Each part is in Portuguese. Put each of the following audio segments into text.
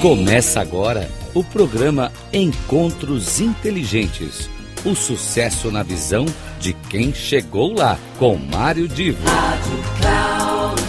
Começa agora o programa Encontros Inteligentes. O sucesso na visão de quem chegou lá, com Mário Divo. Rádio Cloud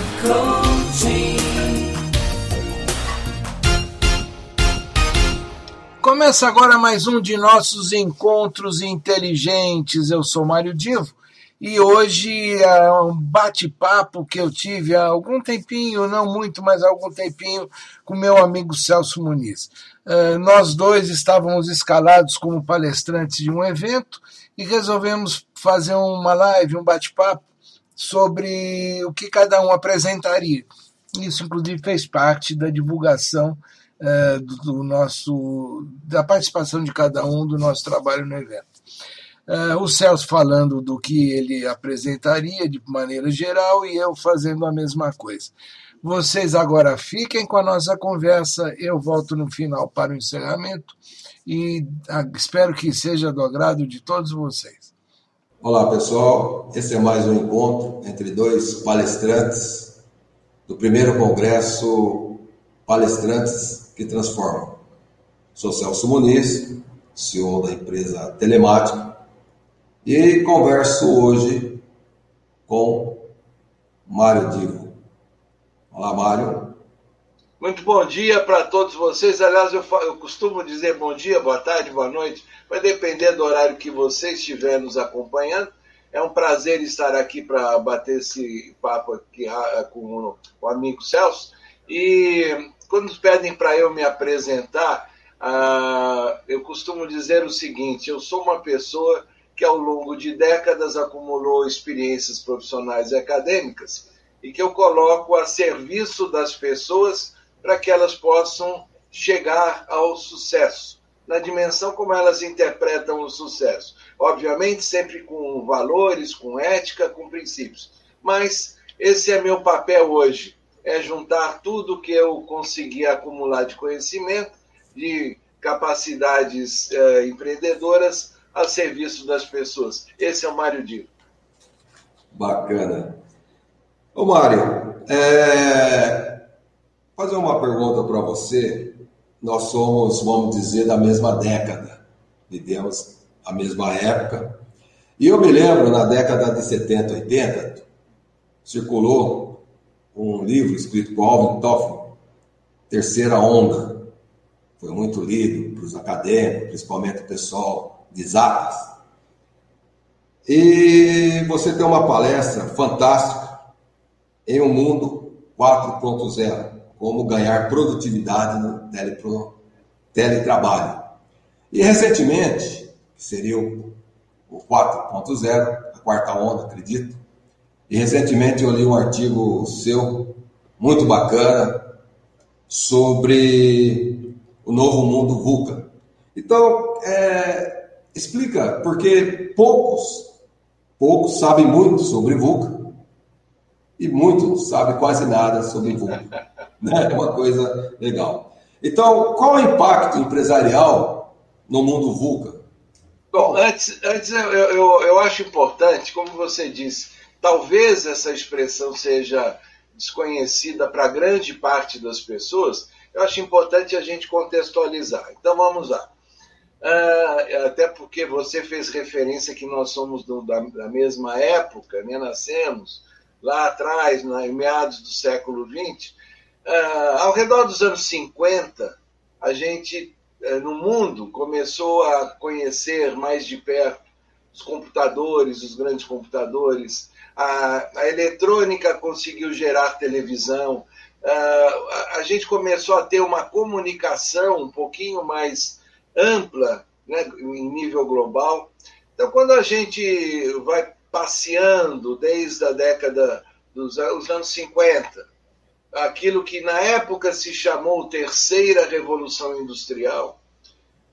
Começa agora mais um de nossos encontros inteligentes. Eu sou Mário Divo e hoje é um bate-papo que eu tive há algum tempinho, não muito, mas há algum tempinho, com meu amigo Celso Muniz. Uh, nós dois estávamos escalados como palestrantes de um evento e resolvemos fazer uma live, um bate-papo sobre o que cada um apresentaria. Isso, inclusive, fez parte da divulgação uh, do, do nosso, da participação de cada um do nosso trabalho no evento. Uh, o Celso falando do que ele apresentaria de maneira geral e eu fazendo a mesma coisa. Vocês agora fiquem com a nossa conversa, eu volto no final para o encerramento e uh, espero que seja do agrado de todos vocês. Olá pessoal, esse é mais um encontro entre dois palestrantes do primeiro congresso Palestrantes que Transformam. Sou Celso Muniz, CEO da empresa Telemática e converso hoje com Mário Divo. Olá, Mário. Muito bom dia para todos vocês. Aliás, eu, eu, costumo dizer bom dia, boa tarde, boa noite, vai depender do horário que você estiver nos acompanhando. É um prazer estar aqui para bater esse papo aqui ah, com o amigo Celso. E quando pedem para eu me apresentar, uh, eu costumo dizer o seguinte: eu sou uma pessoa que ao longo de décadas acumulou experiências profissionais e acadêmicas e que eu coloco a serviço das pessoas para que elas possam chegar ao sucesso, na dimensão como elas interpretam o sucesso. Obviamente, sempre com valores, com ética, com princípios. Mas esse é meu papel hoje: é juntar tudo que eu consegui acumular de conhecimento, de capacidades eh, empreendedoras a serviço das pessoas. Esse é o Mário Divo. Bacana. Ô Mário, é... fazer uma pergunta para você. Nós somos, vamos dizer, da mesma década. Vivemos a mesma época. E eu me lembro, na década de 70, 80, circulou um livro escrito por Alvin Toffler, Terceira Onda. Foi muito lido para os acadêmicos, principalmente o pessoal exatas. E você tem uma palestra fantástica em um mundo 4.0, como ganhar produtividade no telepro, teletrabalho. E recentemente, que seria o, o 4.0, a quarta onda, acredito, e recentemente eu li um artigo seu, muito bacana, sobre o novo mundo VUCA. Então, é, Explica, porque poucos, poucos sabem muito sobre VUCA e muitos sabem quase nada sobre VUCA. né? É uma coisa legal. Então, qual é o impacto empresarial no mundo VUCA? Bom, antes, antes eu, eu, eu acho importante, como você disse, talvez essa expressão seja desconhecida para grande parte das pessoas, eu acho importante a gente contextualizar. Então vamos lá. Uh, até porque você fez referência que nós somos do, da, da, mesma época, né? nascemos lá atrás, na, em meados do século XX. Uh, ao redor dos anos 50, a gente, uh, no mundo, começou a conhecer mais de perto os computadores, os grandes computadores. A, a eletrônica conseguiu gerar televisão. A, a gente começou a ter uma comunicação um pouquinho mais ampla, né, em nível global. Então, quando a gente vai passeando desde a década dos anos 50, aquilo que na época se chamou terceira revolução industrial,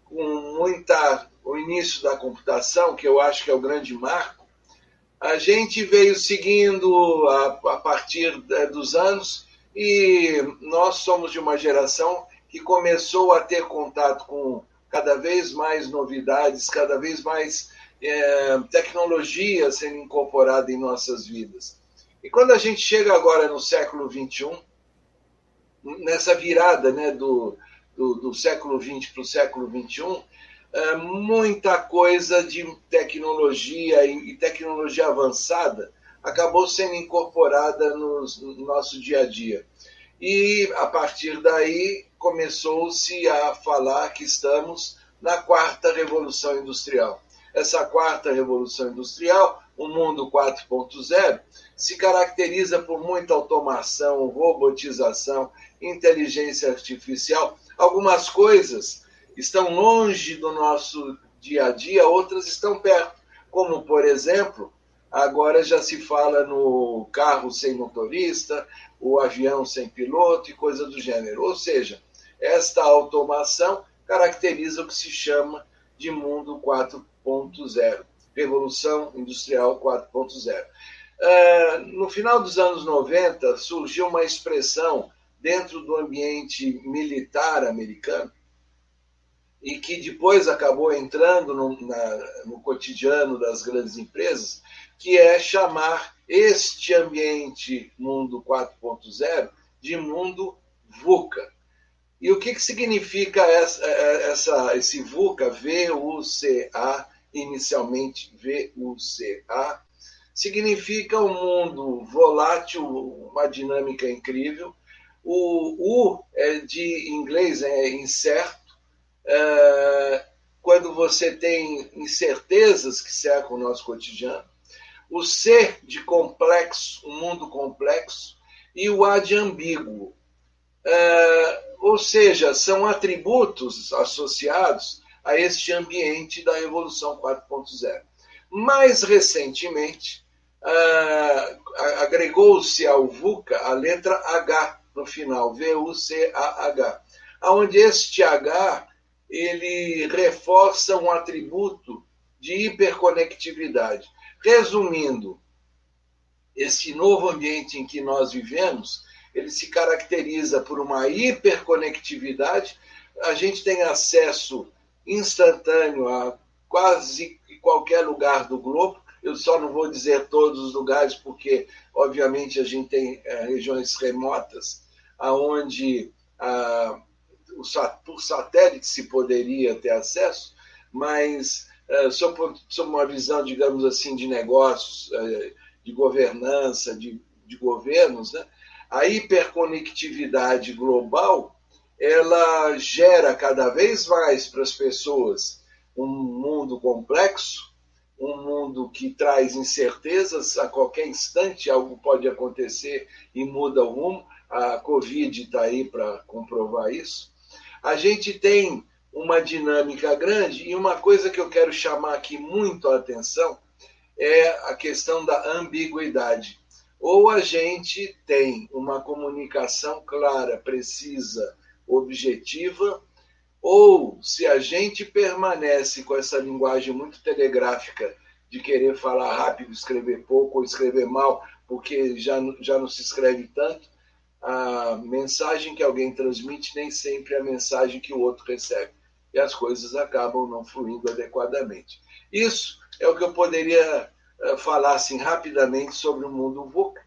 com muita o início da computação, que eu acho que é o grande marco, a gente veio seguindo a, a partir dos anos e nós somos de uma geração que começou a ter contato com cada vez mais novidades, cada vez mais é, tecnologia sendo incorporada em nossas vidas. E quando a gente chega agora no século XXI, nessa virada né, do, do, do século XX para o século XXI, é, muita coisa de tecnologia e, e tecnologia avançada acabou sendo incorporada no, no nosso dia a dia. E a partir daí começou-se a falar que estamos na quarta revolução industrial. Essa quarta revolução industrial, o mundo 4.0, se caracteriza por muita automação, robotização, inteligência artificial. Algumas coisas estão longe do nosso dia a dia, outras estão perto, como, por exemplo, agora já se fala no carro sem motorista, o avião sem piloto e coisa do gênero. Ou seja, esta automação caracteriza o que se chama de mundo 4.0, Revolução Industrial 4.0. Uh, no final dos anos 90, surgiu uma expressão dentro do ambiente militar americano e que depois acabou entrando no, na, no cotidiano das grandes empresas, que é chamar este ambiente mundo 4.0 de mundo VUCA. E o que, que significa essa, essa, esse VUCA, V-U-C-A, inicialmente V-U-C-A? Significa um mundo volátil, uma dinâmica incrível. O U é de inglês é incerto. É, quando você tem incertezas que cercam o nosso cotidiano. O C de complexo, um mundo complexo. E o A de ambíguo. É, ou seja, são atributos associados a este ambiente da Revolução 4.0. Mais recentemente, uh, agregou-se ao VUCA a letra H no final, V-U-C-A-H, onde este H ele reforça um atributo de hiperconectividade. Resumindo, esse novo ambiente em que nós vivemos ele se caracteriza por uma hiperconectividade. A gente tem acesso instantâneo a quase qualquer lugar do globo. Eu só não vou dizer todos os lugares, porque, obviamente, a gente tem é, regiões remotas, aonde ah, por satélite se poderia ter acesso, mas é, sob uma visão, digamos assim, de negócios, é, de governança, de, de governos, né? A hiperconectividade global ela gera cada vez mais para as pessoas um mundo complexo, um mundo que traz incertezas, a qualquer instante algo pode acontecer e muda o rumo. A Covid está aí para comprovar isso. A gente tem uma dinâmica grande e uma coisa que eu quero chamar aqui muito a atenção é a questão da ambiguidade. Ou a gente tem uma comunicação clara, precisa, objetiva, ou se a gente permanece com essa linguagem muito telegráfica de querer falar rápido, escrever pouco ou escrever mal, porque já, já não se escreve tanto, a mensagem que alguém transmite nem sempre é a mensagem que o outro recebe. E as coisas acabam não fluindo adequadamente. Isso é o que eu poderia eh, falassem rapidamente sobre o mundo VUCA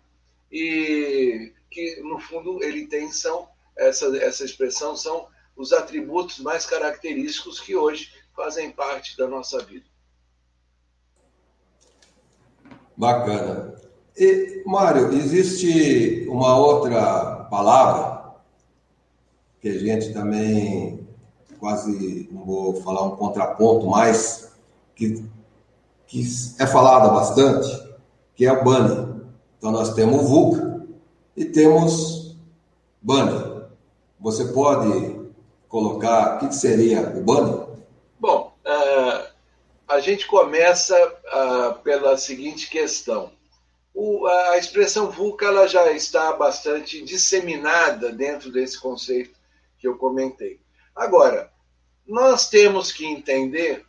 e que, no fundo, ele tem são, essa, essa expressão são os atributos mais característicos que hoje fazem parte da nossa vida. Bacana. E, Mário, existe uma outra palavra que a gente também quase, não vou falar um contraponto, mas que que é falada bastante, que é o Bunny. Então nós temos o e temos Bunny. Você pode colocar o que seria o Bunny? Bom, uh, a gente começa uh, pela seguinte questão. O, a expressão VUCA ela já está bastante disseminada dentro desse conceito que eu comentei. Agora, nós temos que entender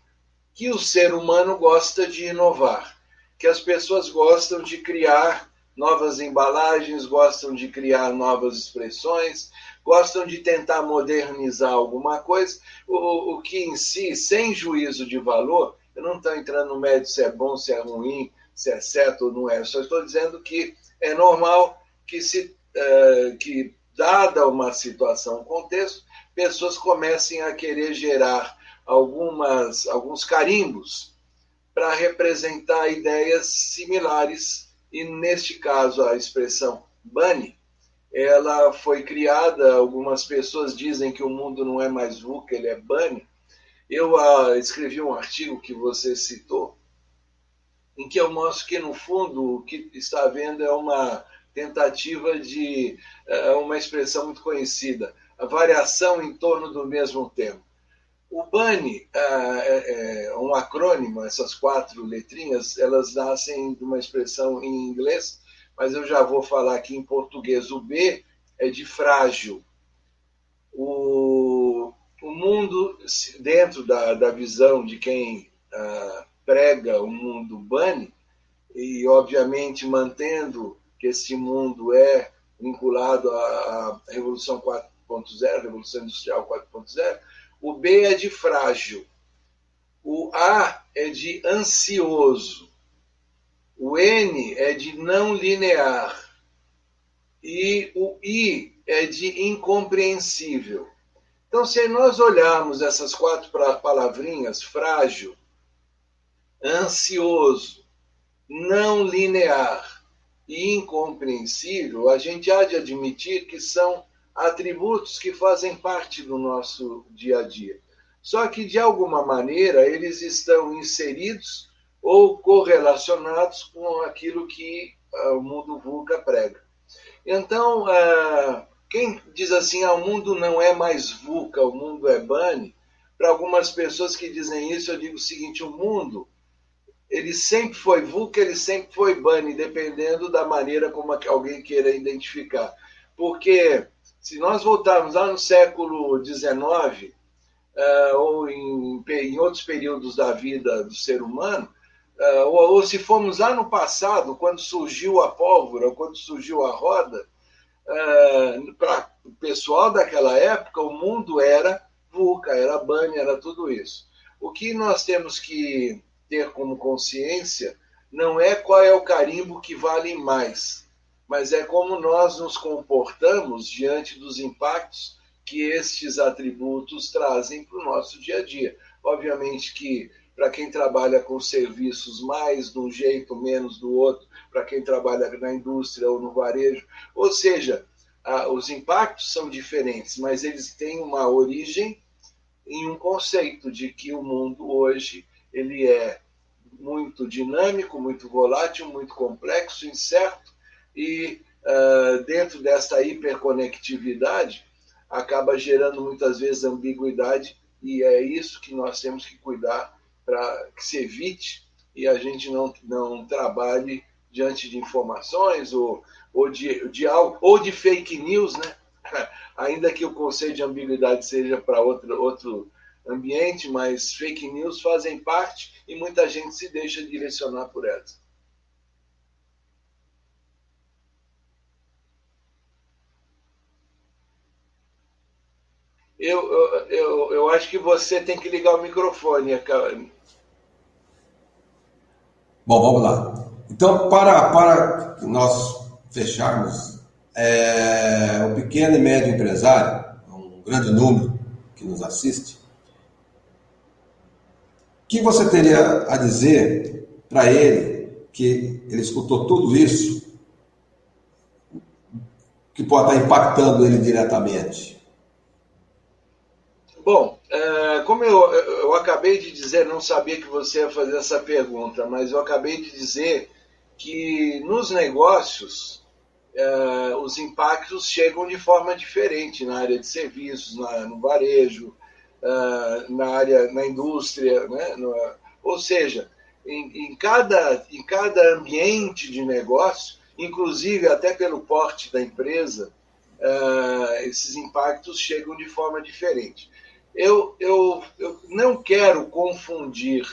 que o ser humano gosta de inovar, que as pessoas gostam de criar novas embalagens, gostam de criar novas expressões, gostam de tentar modernizar alguma coisa, o, o que em si, sem juízo de valor, eu não estou entrando no médio se é bom, se é ruim, se é certo ou não é, só estou dizendo que é normal que, se, uh, que dada uma situação, um contexto, pessoas comecem a querer gerar algumas, alguns carimbos para representar ideias similares, e neste caso a expressão bunny, ela foi criada, algumas pessoas dizem que o mundo não é mais VUCA, ele é bunny. Eu uh, escrevi um artigo que você citou, em que eu mostro que, no fundo, o que está havendo é uma tentativa de uh, uma expressão muito conhecida, a variação em torno do mesmo tema. O BANI uh, é, é um acrônimo, essas quatro letrinhas, elas nascem de uma expressão em inglês, mas eu já vou falar aqui em português. O B é de frágil. O, o mundo, dentro da, da visão de quem uh, prega o mundo Bani, e obviamente mantendo que esse mundo é vinculado à, à Revolução 4.0, Revolução Industrial 4.0, o B é de frágil, o A é de ansioso, o N é de não linear. E o I é de incompreensível. Então, se nós olharmos essas quatro palavrinhas, frágil, ansioso, não linear e incompreensível, a gente há de admitir que são atributos que fazem parte do nosso dia a dia. Só que, de alguma maneira, eles estão inseridos ou correlacionados com aquilo que uh, o mundo VUCA prega. Então, uh, quem diz assim, ah, o mundo não é mais VUCA, o mundo é BANI, para algumas pessoas que dizem isso, eu digo o seguinte, o mundo ele sempre foi VUCA, ele sempre foi BANI, dependendo da maneira como alguém queira identificar. Porque se nós voltarmos lá no século XIX, uh, eh, ou em, em, outros períodos da vida do ser humano, uh, ou, ou, se formos lá no passado, quando surgiu a pólvora, quando surgiu a roda, uh, eh, para o pessoal daquela época, o mundo era VUCA, era BANI, era tudo isso. O que nós temos que ter como consciência não é qual é o carimbo que vale mais, mas é como nós nos comportamos diante dos impactos que estes atributos trazem para o nosso dia a dia. Obviamente que para quem trabalha com serviços mais de um jeito, menos do outro, para quem trabalha na indústria ou no varejo, ou seja, os impactos são diferentes, mas eles têm uma origem em um conceito de que o mundo hoje ele é muito dinâmico, muito volátil, muito complexo, incerto, e uh, dentro dessa hiperconectividade acaba gerando muitas vezes ambiguidade, e é isso que nós temos que cuidar para que se evite e a gente não, não trabalhe diante de informações ou, ou, de, de algo, ou de fake news, né? ainda que o conceito de ambiguidade seja para outro, outro ambiente, mas fake news fazem parte e muita gente se deixa direcionar por elas. Eu, eu, eu, acho que você tem que ligar o microfone. Bom, vamos lá. Então, para, para nós fecharmos, é, o pequeno e médio empresário, um grande número que nos assiste, que você teria a dizer para ele que ele escutou tudo isso, que pode estar impactando ele diretamente? Bom, é, como eu, eu acabei de dizer, não sabia que você ia fazer essa pergunta, mas eu acabei de dizer que nos negócios é, os impactos chegam de forma diferente na área de serviços, no varejo, uh, na área, na indústria, né? Ou seja, em, em, cada, em cada ambiente de negócio, inclusive até pelo porte da empresa, esses impactos chegam de forma diferente. Eu, eu, eu não quero confundir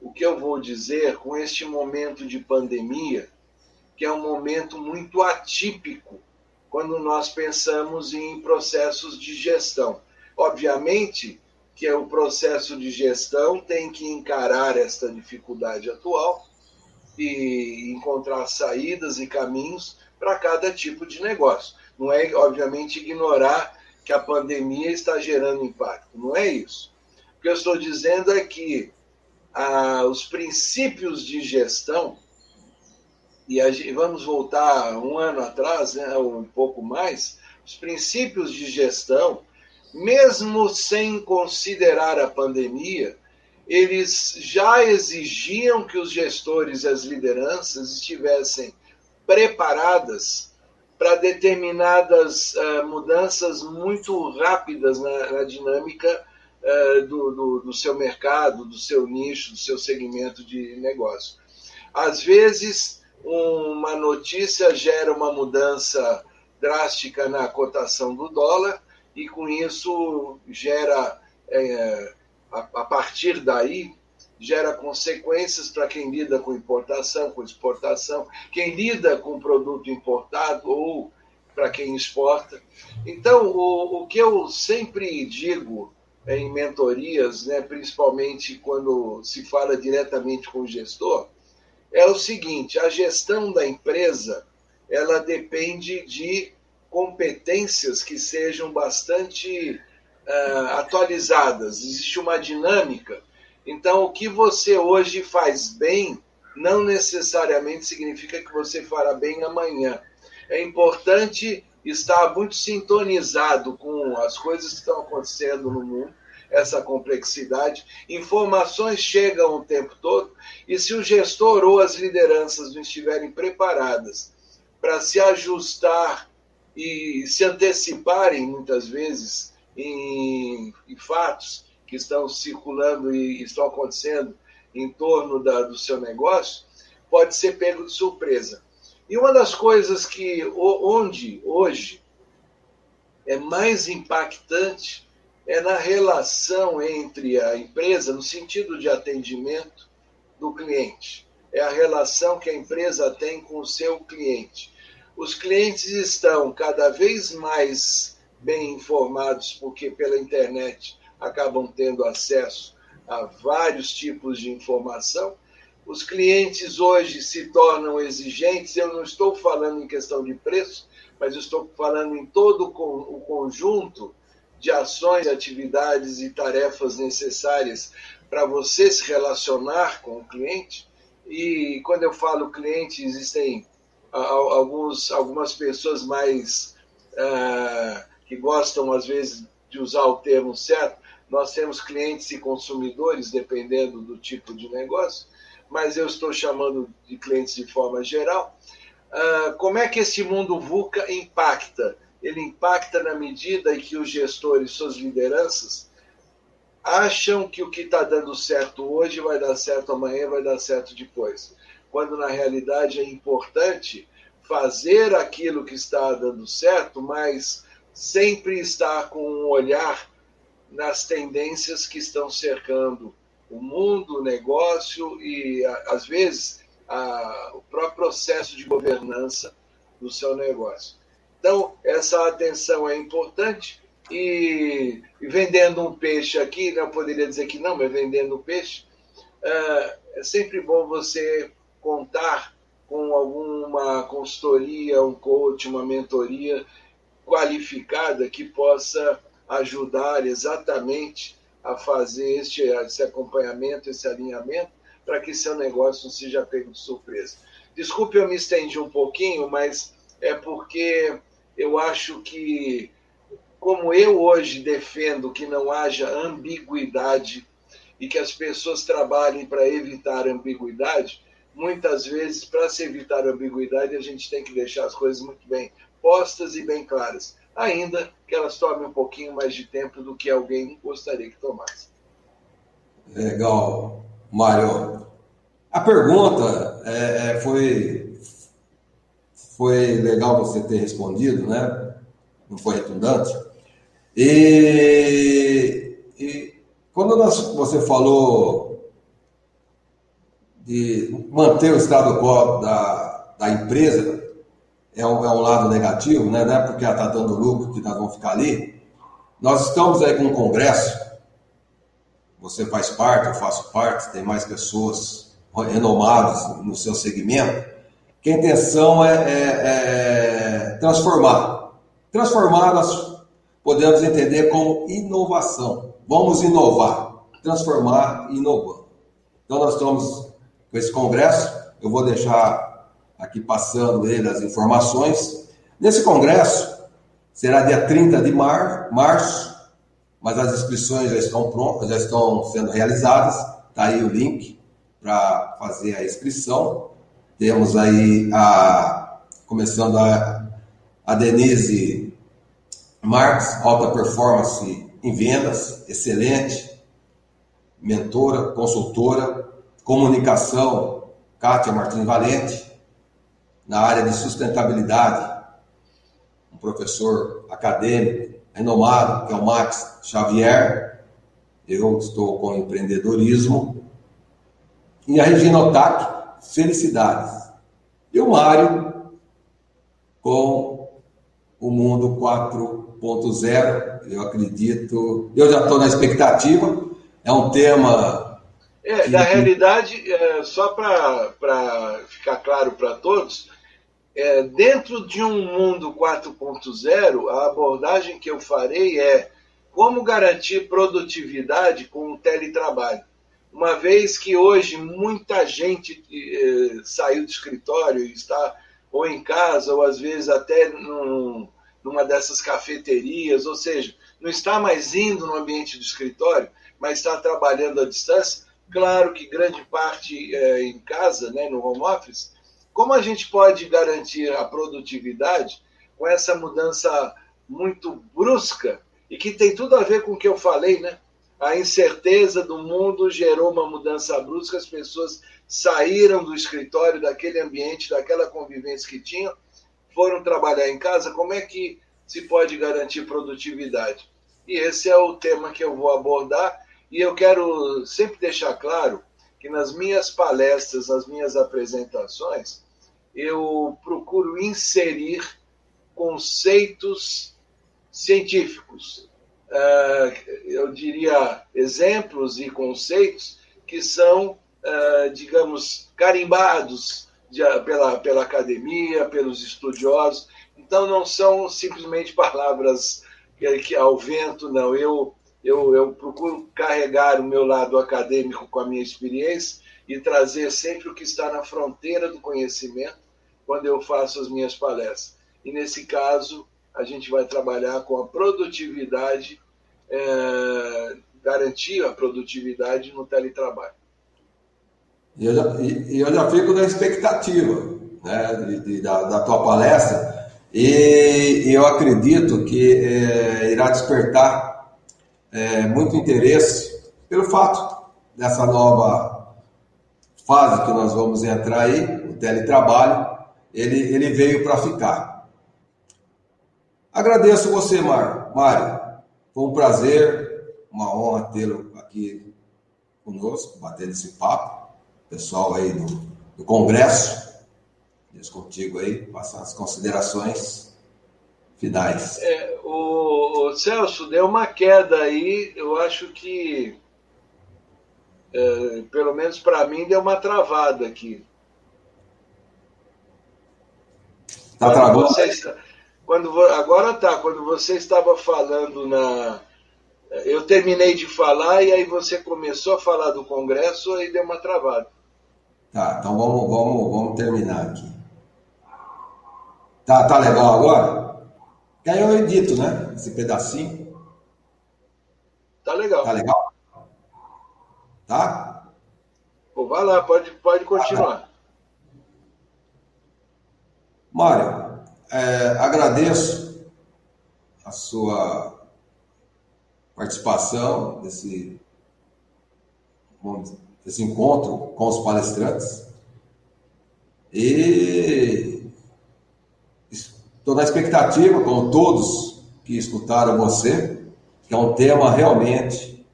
o que eu vou dizer com este momento de pandemia, que é um momento muito atípico quando nós pensamos em processos de gestão. Obviamente, que o processo de gestão tem que encarar esta dificuldade atual e encontrar saídas e caminhos para cada tipo de negócio. não é, obviamente, ignorar que a pandemia está gerando impacto. Não é isso. O que eu estou dizendo é que ah, os princípios de gestão, e a, vamos voltar um ano atrás, né, um pouco mais, os princípios de gestão, mesmo sem considerar a pandemia, eles já exigiam que os gestores e as lideranças estivessem preparadas para determinadas uh, mudanças muito rápidas na, na dinâmica uh, do, do, do, seu mercado, do seu nicho, do seu segmento de negócio. Às vezes, uma notícia gera uma mudança drástica na cotação do dólar e, com isso, gera, é, a, a partir daí, gera consequências para quem lida com importação, com exportação, quem lida com produto importado ou para quem exporta. Então, o, o que eu sempre digo em mentorias, né, principalmente quando se fala diretamente com o gestor, é o seguinte: a gestão da empresa ela depende de competências que sejam bastante uh, atualizadas. Existe uma dinâmica então, o que você hoje faz bem não necessariamente significa que você fará bem amanhã. É importante estar muito sintonizado com as coisas que estão acontecendo no mundo, essa complexidade. Informações chegam o tempo todo, e se o gestor ou as lideranças não estiverem preparadas para se ajustar e se anteciparem, muitas vezes, em, em fatos que estão circulando e estão acontecendo em torno da, do seu negócio, pode ser pego de surpresa. E uma das coisas que onde hoje é mais impactante é na relação entre a empresa, no sentido de atendimento do cliente. É a relação que a empresa tem com o seu cliente. Os clientes estão cada vez mais bem informados, porque pela internet acabam tendo acesso a vários tipos de informação. Os clientes hoje se tornam exigentes. Eu não estou falando em questão de preço, mas estou falando em todo o conjunto de ações, atividades e tarefas necessárias para você se relacionar com o cliente. E quando eu falo cliente, existem alguns, algumas pessoas mais uh, que gostam, às vezes, de usar o termo certo, nós temos clientes e consumidores, dependendo do tipo de negócio, mas eu estou chamando de clientes de forma geral. Uh, como é que esse mundo VUCA impacta? Ele impacta na medida em que os gestores, suas lideranças, acham que o que está dando certo hoje vai dar certo amanhã, vai dar certo depois. Quando na realidade é importante fazer aquilo que está dando certo, mas sempre estar com um olhar nas tendências que estão cercando o mundo, o negócio e, às vezes, a, o próprio processo de governança do seu negócio. Então, essa atenção é importante e, e vendendo um peixe aqui, não poderia dizer que não, mas vendendo um peixe, é, é sempre bom você contar com alguma consultoria, um coach, uma mentoria qualificada que possa ajudar exatamente a fazer este, esse acompanhamento, esse alinhamento, para que seu negócio não seja pego de surpresa. Desculpe, eu me estendi um pouquinho, mas é porque eu acho que, como eu hoje defendo que não haja ambiguidade e que as pessoas trabalhem para evitar ambiguidade, muitas vezes, para se evitar ambiguidade, a gente tem que deixar as coisas muito bem postas e bem claras ainda que elas tomem um pouquinho mais de tempo do que alguém gostaria que tomasse. Legal, Mário. A pergunta é, é, foi, foi legal você ter respondido, né? Não foi redundante. E, e quando nós, você falou de manter o estado quo da, da empresa, é um, é um lado negativo, né? não é porque ela está dando lucro que nós vamos ficar ali. Nós estamos aí com um congresso, você faz parte, eu faço parte, tem mais pessoas renomadas no seu segmento, que a intenção é, é, é transformar transformadas, podemos entender como inovação. Vamos inovar, transformar inovar. Então, nós estamos com esse congresso, eu vou deixar aqui passando ele as informações. Nesse congresso, será dia 30 de mar, março, mas as inscrições já estão prontas, já estão sendo realizadas. Está aí o link para fazer a inscrição. Temos aí a começando a, a Denise Marques, alta performance em vendas, excelente, mentora, consultora, comunicação, Kátia Martins Valente, na área de sustentabilidade, um professor acadêmico renomado, que é o Max Xavier, eu estou com empreendedorismo, e a Regina Otac, felicidades. E o Mário, com o mundo 4.0, eu acredito, eu já estou na expectativa, é um tema. É, que... na realidade, é, só para ficar claro para todos, é, dentro de um mundo 4.0, a abordagem que eu farei é como garantir produtividade com o teletrabalho. Uma vez que hoje muita gente eh, saiu do escritório e está ou em casa, ou às vezes até num, numa dessas cafeterias, ou seja, não está mais indo no ambiente do escritório, mas está trabalhando à distância. Claro que grande parte é, em casa, né, no home office. Como a gente pode garantir a produtividade com essa mudança muito brusca e que tem tudo a ver com o que eu falei, né? A incerteza do mundo gerou uma mudança brusca, as pessoas saíram do escritório, daquele ambiente, daquela convivência que tinham, foram trabalhar em casa. Como é que se pode garantir produtividade? E esse é o tema que eu vou abordar e eu quero sempre deixar claro que nas minhas palestras, nas minhas apresentações, eu procuro inserir conceitos científicos, ah, eu diria exemplos e conceitos que são, ah, digamos, carimbados pela, pela academia, pelos estudiosos. Então, não são simplesmente palavras que ao vento, não. Eu eu, eu procuro carregar o meu lado acadêmico com a minha experiência e trazer sempre o que está na fronteira do conhecimento quando eu faço as minhas palestras. E nesse caso, a gente vai trabalhar com a produtividade, é, garantir a produtividade no teletrabalho. E eu já, e, eu já fico na expectativa né, de, de, da, da tua palestra e, eu acredito que é, irá despertar é, muito interesse pelo fato dessa nova fase que nós vamos entrar aí, o teletrabalho, ele, ele veio para ficar. Agradeço você, Mário. Foi um prazer, uma honra tê-lo aqui conosco, batendo esse papo. Pessoal aí do, do Congresso, Deus contigo aí, passar as considerações finais. É, o, o, Celso, deu uma queda aí, eu acho que, é, pelo menos para mim, deu uma travada aqui. Tá travando? quando, agora tá, quando você estava falando na. Eu terminei de falar e aí você começou a falar do Congresso e deu uma travada. Tá, então vamos, vamos, vamos terminar aqui. Tá, tá legal agora? Que aí eu edito, né? Esse pedacinho. Tá legal. Tá legal? Tá? Pô, vai lá, pode, pode continuar. Mário, é, agradeço a sua participação nesse, encontro com os palestrantes. E Estou na expectativa, como todos que escutaram você, que é um tema realmente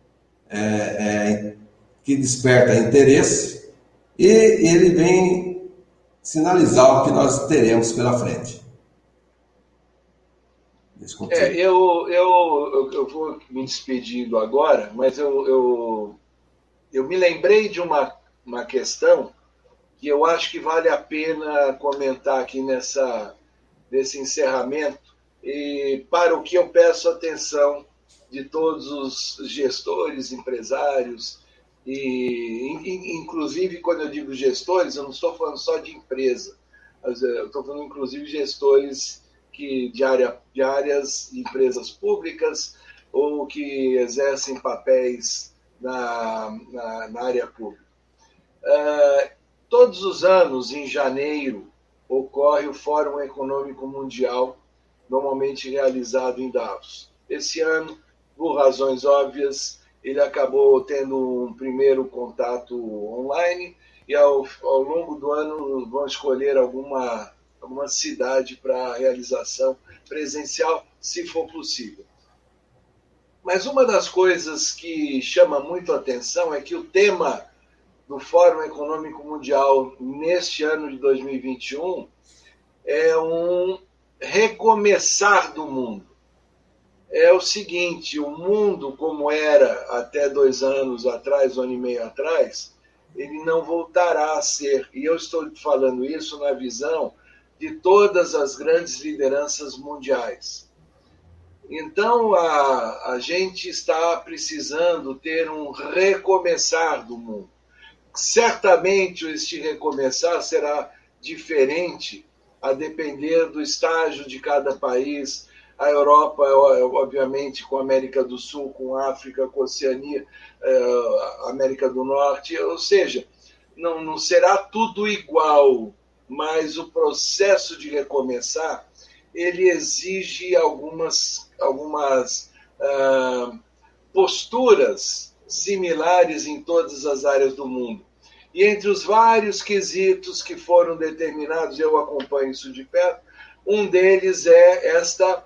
é, é, que desperta interesse e ele vem sinalizar o que nós teremos pela frente. É, eu, eu, eu vou me despedindo agora, mas eu, eu, eu me lembrei de uma, uma questão que eu acho que vale a pena comentar aqui nessa, desse encerramento, e para o que eu peço atenção de todos os gestores, empresários, e inclusive quando eu digo gestores, eu não estou falando só de empresa, eu estou falando inclusive gestores que, de, área, de áreas de empresas públicas ou que exercem papéis na, na, na área pública. Uh, todos os anos, em janeiro, ocorre o Fórum Econômico Mundial, normalmente realizado em Davos. Esse ano, por razões óbvias, ele acabou tendo um primeiro contato online e ao, ao longo do ano vão escolher alguma, alguma cidade para realização presencial, se for possível. Mas uma das coisas que chama muito a atenção é que o tema do Fórum Econômico Mundial neste ano de 2021 é um recomeçar do mundo. É o seguinte: o mundo, como era até dois anos atrás, um ano e meio atrás, ele não voltará a ser. E eu estou falando isso na visão de todas as grandes lideranças mundiais. Então, a, a gente está precisando ter um recomeçar do mundo. Certamente, este recomeçar será diferente a depender do estágio de cada país. A Europa, obviamente, com a América do Sul, com a África, com a Oceania, eh, América do Norte, ou seja, não, não será tudo igual, mas o processo de recomeçar ele exige algumas, algumas uh, posturas similares em todas as áreas do mundo. E entre os vários quesitos que foram determinados, eu acompanho isso de perto, um deles é esta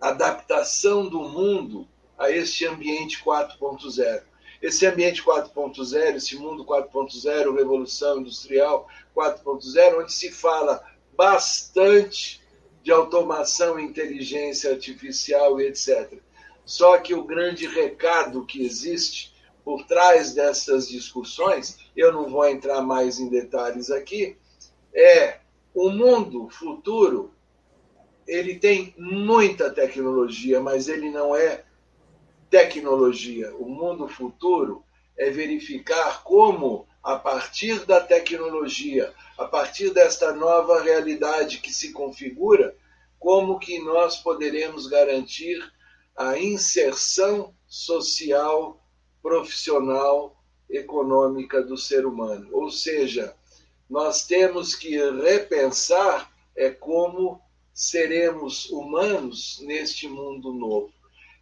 adaptação do mundo a este ambiente 4.0. Esse ambiente 4.0, esse mundo 4.0, revolução industrial 4.0, onde se fala bastante de automação, inteligência artificial e etc. Só que o grande recado que existe por trás dessas discussões, eu não vou entrar mais em detalhes aqui, é o mundo futuro, ele tem muita tecnologia, mas ele não é tecnologia. O mundo futuro é verificar como, a partir da tecnologia, a partir desta nova realidade que se configura, como que nós poderemos garantir a inserção social profissional econômica do ser humano. Ou seja, nós temos que repensar é como seremos humanos neste mundo novo.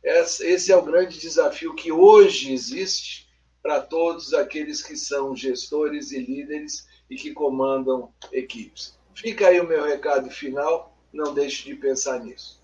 Esse é o grande desafio que hoje existe para todos aqueles que são gestores e líderes e que comandam equipes. Fica aí o meu recado final, não deixe de pensar nisso.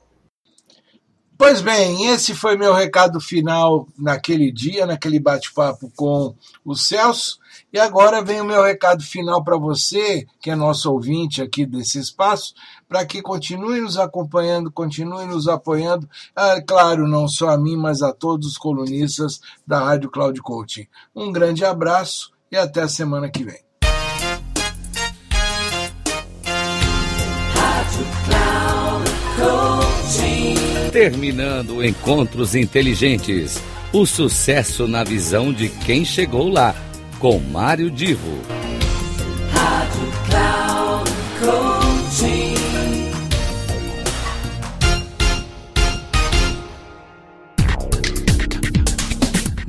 Pois bem, esse foi meu recado final naquele dia, naquele bate-papo com o Celso. E agora vem o meu recado final para você, que é nosso ouvinte aqui desse espaço, para que continue nos acompanhando, continue nos apoiando. Ah, claro, não só a mim, mas a todos os colunistas da Rádio Cloud Coaching. Um grande abraço e até a semana que vem. Terminando Encontros Inteligentes. O sucesso na visão de quem chegou lá, com Mário Divo.